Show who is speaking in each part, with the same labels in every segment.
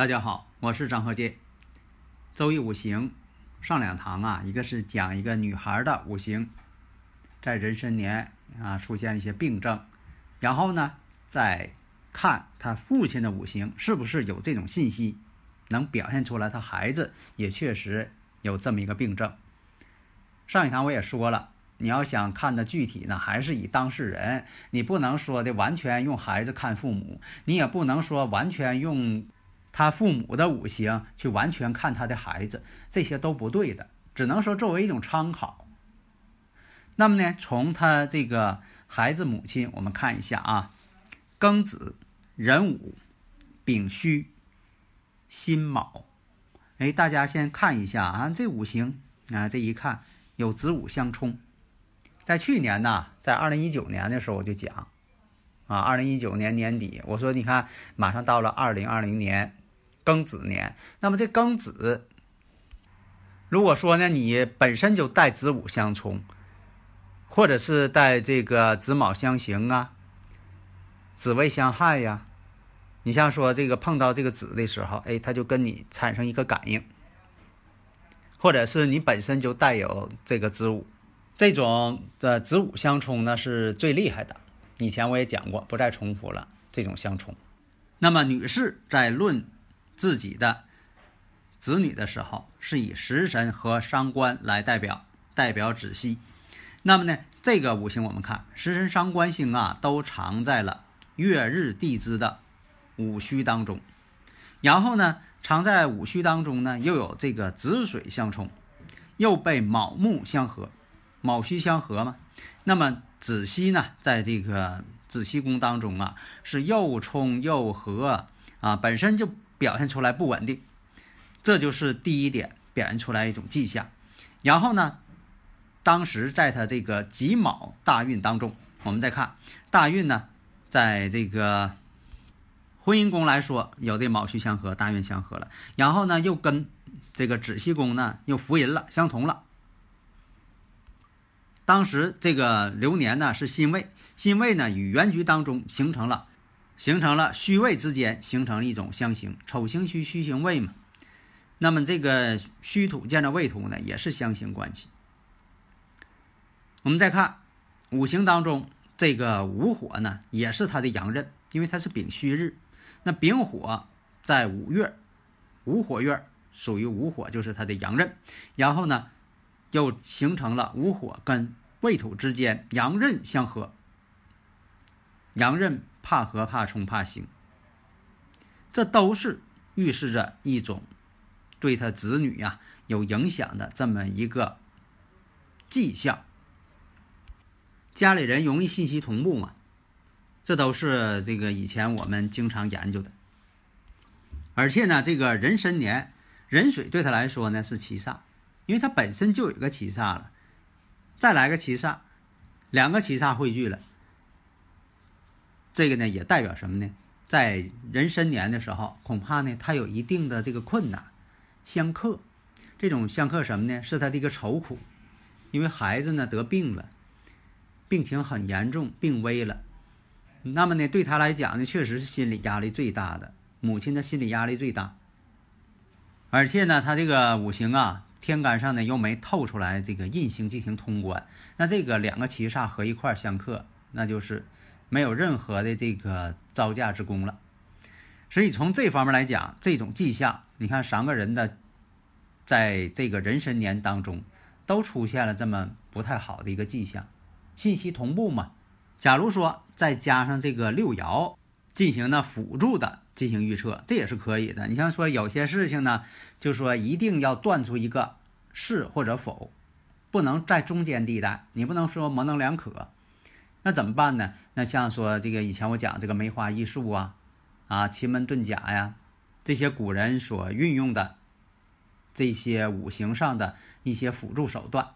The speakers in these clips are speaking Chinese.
Speaker 1: 大家好，我是张鹤剑。周易五行上两堂啊，一个是讲一个女孩的五行，在壬申年啊出现一些病症，然后呢再看她父亲的五行是不是有这种信息，能表现出来她孩子也确实有这么一个病症。上一堂我也说了，你要想看的具体呢，还是以当事人，你不能说的完全用孩子看父母，你也不能说完全用。他父母的五行去完全看他的孩子，这些都不对的，只能说作为一种参考。那么呢，从他这个孩子母亲，我们看一下啊，庚子、壬午、丙戌、辛卯。哎，大家先看一下啊，这五行啊，这一看有子午相冲。在去年呢，在二零一九年的时候我就讲啊，二零一九年年底我说，你看马上到了二零二零年。庚子年，那么这庚子，如果说呢，你本身就带子午相冲，或者是带这个子卯相刑啊，子未相害呀，你像说这个碰到这个子的时候，哎，他就跟你产生一个感应，或者是你本身就带有这个子午，这种的子午相冲呢是最厉害的。以前我也讲过，不再重复了这种相冲。那么女士在论。自己的子女的时候，是以食神和伤官来代表，代表子息。那么呢，这个五行我们看，食神伤官星啊，都藏在了月日地支的五虚当中。然后呢，藏在五虚当中呢，又有这个子水相冲，又被卯木相合，卯戌相合嘛。那么子息呢，在这个子息宫当中啊，是又冲又合啊，本身就。表现出来不稳定，这就是第一点表现出来一种迹象。然后呢，当时在他这个己卯大运当中，我们再看大运呢，在这个婚姻宫来说，有这卯戌相合，大运相合了。然后呢，又跟这个子息宫呢又福银了，相同了。当时这个流年呢是辛未，辛未呢与原局当中形成了。形成了虚位之间形成了一种相刑，丑行虚，虚行未嘛。那么这个虚土见着未土呢，也是相刑关系。我们再看五行当中这个午火呢，也是它的阳刃，因为它是丙戌日。那丙火在五月，午火月属于午火，就是它的阳刃。然后呢，又形成了午火跟未土之间阳刃相合，阳刃。怕合、怕冲、怕刑，这都是预示着一种对他子女呀有影响的这么一个迹象。家里人容易信息同步嘛？这都是这个以前我们经常研究的。而且呢，这个壬申年壬水对他来说呢是七煞，因为他本身就有个七煞了，再来个七煞，两个七煞汇聚了。这个呢也代表什么呢？在壬申年的时候，恐怕呢他有一定的这个困难，相克。这种相克什么呢？是他的一个愁苦，因为孩子呢得病了，病情很严重，病危了。那么呢对他来讲呢，确实是心理压力最大的，母亲的心理压力最大。而且呢，他这个五行啊，天干上呢又没透出来这个印星进行通关，那这个两个七煞合一块相克，那就是。没有任何的这个招架之功了，所以从这方面来讲，这种迹象，你看三个人的，在这个壬申年当中，都出现了这么不太好的一个迹象，信息同步嘛。假如说再加上这个六爻进行呢辅助的进行预测，这也是可以的。你像说有些事情呢，就说一定要断出一个是或者否，不能在中间地带，你不能说模棱两可。那怎么办呢？那像说这个以前我讲这个梅花易数啊，啊奇门遁甲呀，这些古人所运用的这些五行上的一些辅助手段，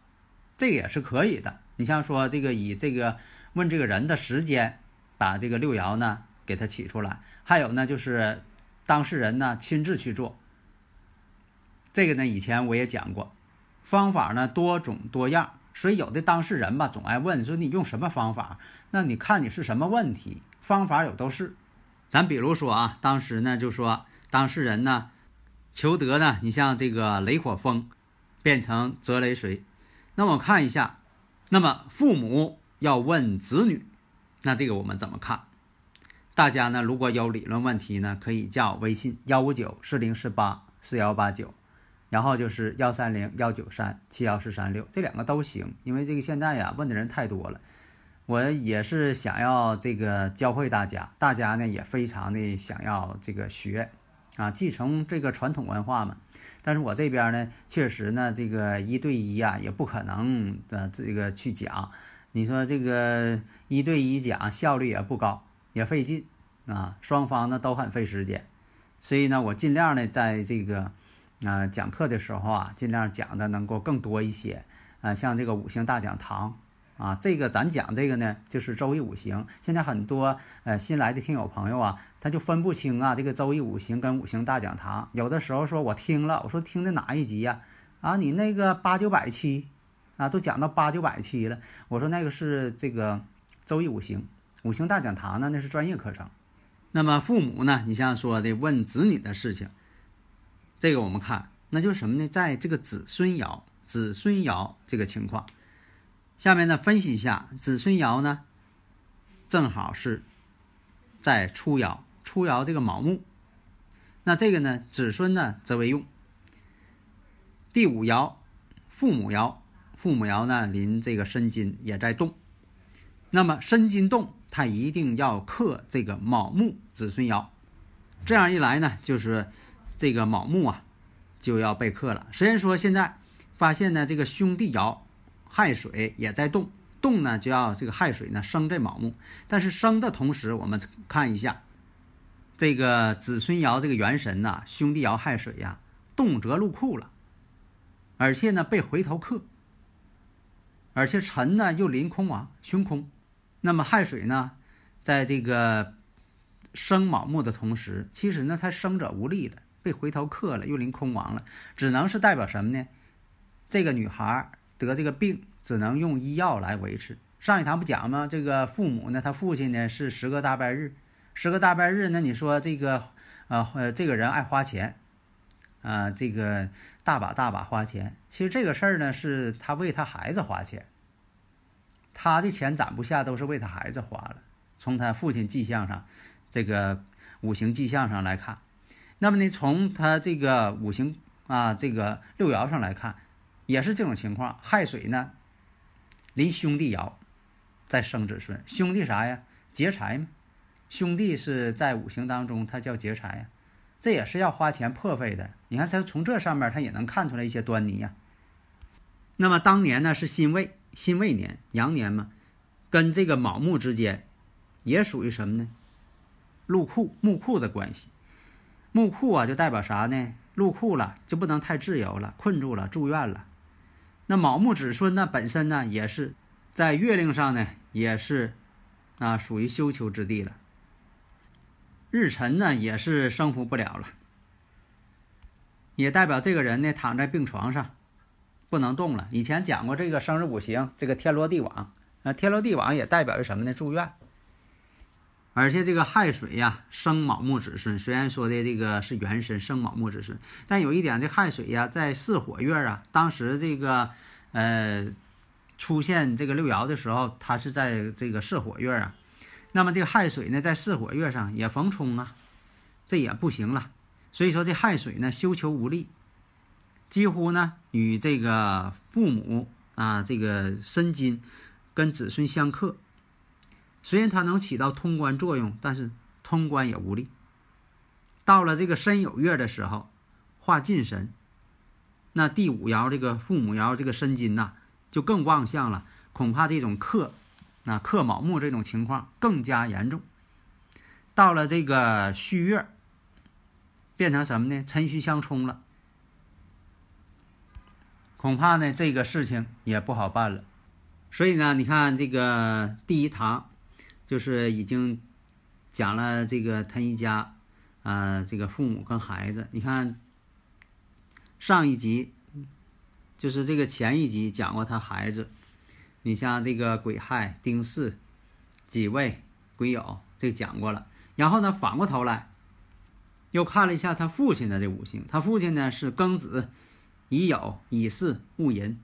Speaker 1: 这个也是可以的。你像说这个以这个问这个人的时间，把这个六爻呢给他起出来，还有呢就是当事人呢亲自去做。这个呢以前我也讲过，方法呢多种多样。所以有的当事人吧，总爱问说你用什么方法？那你看你是什么问题？方法有都是。咱比如说啊，当时呢就说当事人呢求得呢，你像这个雷火风变成泽雷水，那我看一下，那么父母要问子女，那这个我们怎么看？大家呢如果有理论问题呢，可以加我微信幺五九四零四八四幺八九。然后就是幺三零幺九三七幺四三六，这两个都行，因为这个现在呀问的人太多了，我也是想要这个教会大家，大家呢也非常的想要这个学，啊，继承这个传统文化嘛。但是我这边呢，确实呢这个一对一呀也不可能的这个去讲，你说这个一对一讲效率也不高，也费劲啊，双方呢都很费时间，所以呢我尽量呢在这个。啊，讲课的时候啊，尽量讲的能够更多一些。啊，像这个五行大讲堂啊，这个咱讲这个呢，就是周易五行。现在很多呃新来的听友朋友啊，他就分不清啊，这个周易五行跟五行大讲堂。有的时候说我听了，我说听的哪一集呀？啊，你那个八九百期啊，都讲到八九百期了。我说那个是这个周易五行，五行大讲堂呢，那是专业课程。那么父母呢，你像说的问子女的事情。这个我们看，那就是什么呢？在这个子孙爻、子孙爻这个情况，下面呢分析一下子孙爻呢，正好是在初爻，初爻这个卯木，那这个呢子孙呢则为用。第五爻父母爻，父母爻呢临这个申金也在动，那么申金动，它一定要克这个卯木子孙爻，这样一来呢就是。这个卯木啊，就要被克了。虽然说现在发现呢，这个兄弟爻亥水也在动，动呢就要这个亥水呢生这卯木，但是生的同时，我们看一下这个子孙爻这个元神呐，兄弟爻亥水呀，动则入库了，而且呢被回头克，而且辰呢又临空亡凶空，那么亥水呢，在这个生卯木的同时，其实呢它生者无力了。被回头客了，又临空亡了，只能是代表什么呢？这个女孩得这个病，只能用医药来维持。上一堂不讲吗？这个父母呢，他父亲呢是十个大拜日，十个大拜日，那你说这个，呃，这个人爱花钱，啊，这个大把大把花钱。其实这个事儿呢，是他为他孩子花钱，他的钱攒不下，都是为他孩子花了。从他父亲迹象上，这个五行迹象上来看。那么呢，从他这个五行啊，这个六爻上来看，也是这种情况。亥水呢，离兄弟爻在生子孙，兄弟啥呀？劫财嘛。兄弟是在五行当中，他叫劫财呀，这也是要花钱破费的。你看，他从这上面他也能看出来一些端倪呀。那么当年呢是辛未，辛未年，羊年嘛，跟这个卯木之间，也属于什么呢？禄库木库的关系。木库啊，就代表啥呢？入库了，就不能太自由了，困住了，住院了。那卯木子孙呢，本身呢，也是在月令上呢，也是啊，属于休囚之地了。日辰呢，也是生扶不了了，也代表这个人呢，躺在病床上，不能动了。以前讲过这个生日五行，这个天罗地网，那天罗地网也代表着什么呢？住院。而且这个亥水呀，生卯木子孙，虽然说的这个是元神生卯木子孙，但有一点，这亥水呀，在巳火月啊，当时这个呃出现这个六爻的时候，它是在这个巳火月啊。那么这个亥水呢，在巳火月上也逢冲啊，这也不行了。所以说这亥水呢，休囚无力，几乎呢与这个父母啊这个申金跟子孙相克。虽然它能起到通关作用，但是通关也无力。到了这个申酉月的时候，化进神，那第五爻这个父母爻这个申金呐，就更旺相了，恐怕这种克，那克卯木这种情况更加严重。到了这个戌月，变成什么呢？辰戌相冲了，恐怕呢这个事情也不好办了。所以呢，你看这个第一堂，就是已经讲了这个他一家，啊，这个父母跟孩子。你看上一集，就是这个前一集讲过他孩子，你像这个癸亥、丁巳、己未、癸酉，这讲过了。然后呢，反过头来，又看了一下他父亲的这五行。他父亲呢是庚子、乙酉、乙巳、戊寅。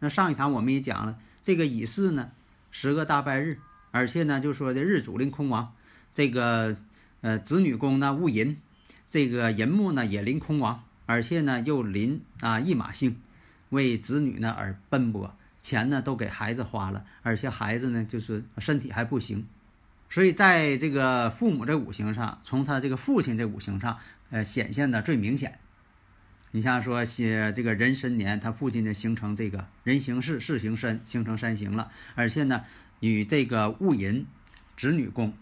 Speaker 1: 那上一堂我们也讲了，这个乙巳呢，十个大拜日，而且呢就说的日主临空亡，这个呃子女宫呢戊寅，这个寅木呢也临空亡，而且呢又临啊驿马星，为子女呢而奔波，钱呢都给孩子花了，而且孩子呢就是身体还不行。所以，在这个父母这五行上，从他这个父亲这五行上，呃，显现的最明显。你像说些这个壬申年，他父亲呢形成这个人行事，事行身，形成三行了，而且呢与这个戊寅子女宫，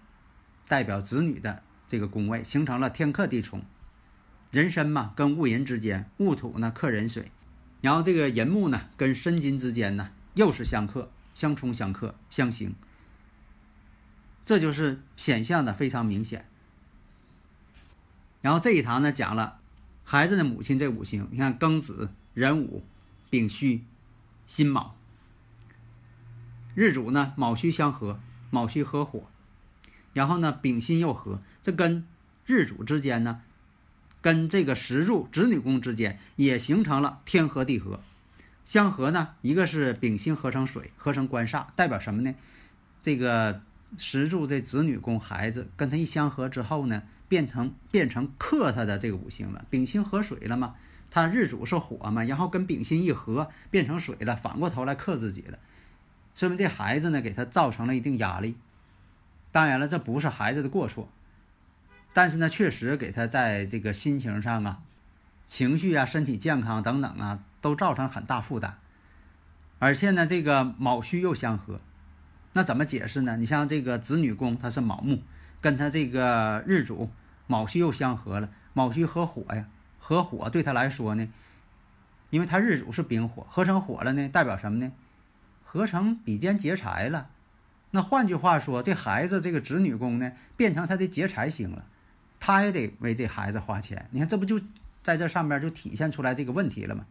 Speaker 1: 代表子女的这个宫位，形成了天克地冲。人申嘛，跟戊寅之间，戊土呢克壬水，然后这个寅木呢跟申金之间呢又是相克，相冲相克相刑。这就是显象的非常明显。然后这一堂呢讲了孩子的母亲这五行，你看庚子、壬午、丙戌、辛卯，日主呢卯戌相合，卯戌合火，然后呢丙辛又合，这跟日主之间呢，跟这个石柱子女宫之间也形成了天合地合，相合呢一个是丙辛合成水，合成官煞，代表什么呢？这个。石柱这子女宫孩子跟他一相合之后呢，变成变成克他的这个五行了，丙辛合水了嘛？他日主是火嘛，然后跟丙辛一合变成水了，反过头来克自己了，说明这孩子呢给他造成了一定压力。当然了，这不是孩子的过错，但是呢，确实给他在这个心情上啊、情绪啊、身体健康等等啊，都造成很大负担。而且呢，这个卯戌又相合。那怎么解释呢？你像这个子女宫，它是卯木，跟他这个日主卯戌又相合了，卯戌合火呀，合火对他来说呢，因为他日主是丙火，合成火了呢，代表什么呢？合成比肩劫财了。那换句话说，这孩子这个子女宫呢，变成他的劫财星了，他也得为这孩子花钱。你看，这不就在这上面就体现出来这个问题了吗？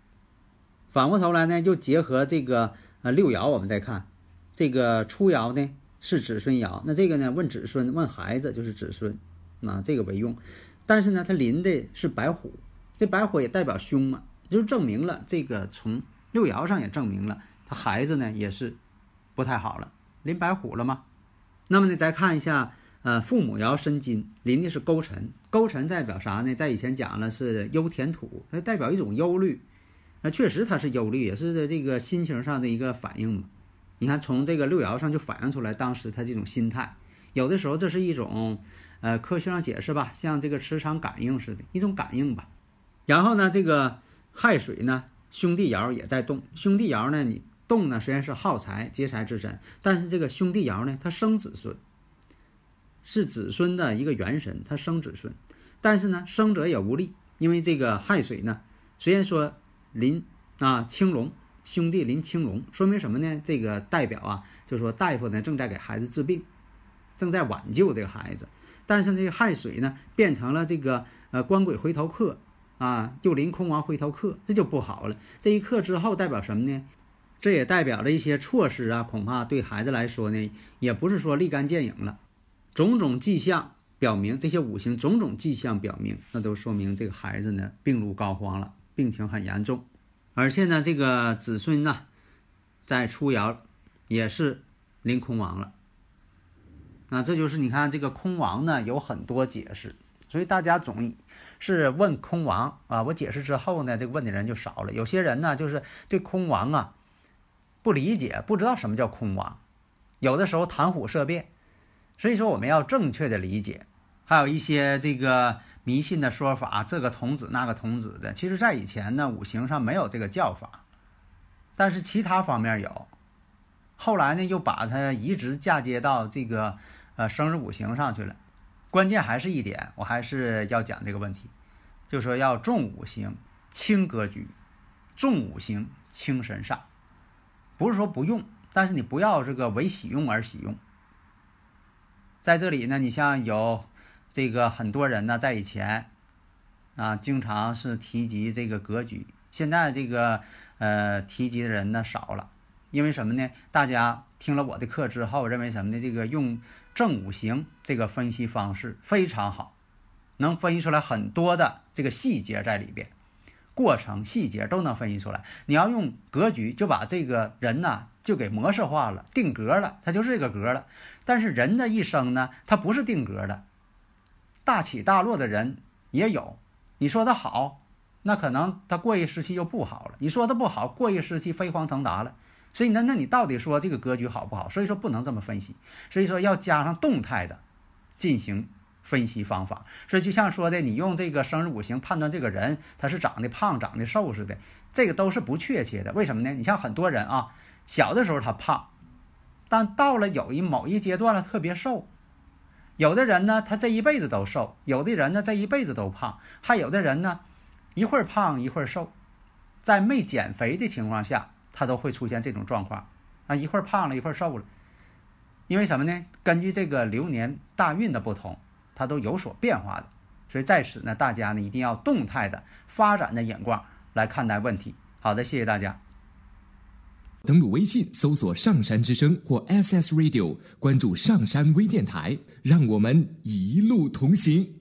Speaker 1: 反过头来呢，又结合这个呃六爻，我们再看。这个初爻呢是子孙爻，那这个呢问子孙问孩子就是子孙，啊这个为用，但是呢它临的是白虎，这白虎也代表凶嘛，就证明了这个从六爻上也证明了孩子呢也是不太好了，临白虎了吗？那么呢再看一下，呃父母爻申金，临的是勾陈，勾陈代表啥呢？在以前讲了是忧田土，它代表一种忧虑，那确实它是忧虑，也是这个心情上的一个反应嘛。你看，从这个六爻上就反映出来当时他这种心态。有的时候这是一种，呃，科学上解释吧，像这个磁场感应似的，一种感应吧。然后呢，这个亥水呢，兄弟爻也在动。兄弟爻呢，你动呢，虽然是耗财劫财之神，但是这个兄弟爻呢，它生子孙，是子孙的一个元神，它生子孙。但是呢，生者也无力，因为这个亥水呢，虽然说临啊青龙。兄弟临青龙，说明什么呢？这个代表啊，就是说大夫呢正在给孩子治病，正在挽救这个孩子。但是这个亥水呢变成了这个呃官鬼回头客啊，又临空亡回头客，这就不好了。这一刻之后代表什么呢？这也代表着一些措施啊，恐怕对孩子来说呢，也不是说立竿见影了。种种迹象表明，这些五行种种迹象表明，那都说明这个孩子呢病入膏肓了，病情很严重。而且呢，这个子孙呢，在初爻也是临空亡了。那这就是你看这个空亡呢，有很多解释，所以大家总是问空亡啊。我解释之后呢，这个问的人就少了。有些人呢，就是对空亡啊不理解，不知道什么叫空亡，有的时候谈虎色变。所以说，我们要正确的理解。还有一些这个迷信的说法，这个童子那个童子的。其实，在以前呢，五行上没有这个叫法，但是其他方面有。后来呢，又把它移植嫁接到这个呃生日五行上去了。关键还是一点，我还是要讲这个问题，就说要重五行轻格局，重五行轻神煞。不是说不用，但是你不要这个为喜用而喜用。在这里呢，你像有。这个很多人呢，在以前啊，经常是提及这个格局。现在这个呃，提及的人呢少了，因为什么呢？大家听了我的课之后，认为什么呢？这个用正五行这个分析方式非常好，能分析出来很多的这个细节在里边，过程细节都能分析出来。你要用格局，就把这个人呢就给模式化了，定格了，他就是这个格了。但是人的一生呢，他不是定格的。大起大落的人也有，你说他好，那可能他过一时期又不好了；你说他不好，过一时期飞黄腾达了。所以那那你到底说这个格局好不好？所以说不能这么分析，所以说要加上动态的进行分析方法。所以就像说的，你用这个生日五行判断这个人他是长得胖、长得瘦似的，这个都是不确切的。为什么呢？你像很多人啊，小的时候他胖，但到了有一某一阶段了特别瘦。有的人呢，他这一辈子都瘦；有的人呢，这一辈子都胖；还有的人呢，一会儿胖一会儿瘦，在没减肥的情况下，他都会出现这种状况啊，一会儿胖了一会儿瘦了。因为什么呢？根据这个流年大运的不同，它都有所变化的。所以在此呢，大家呢一定要动态的发展的眼光来看待问题。好的，谢谢大家。
Speaker 2: 登录微信搜索“上山之声”或 “SS Radio”，关注上山微电台，让我们一路同行。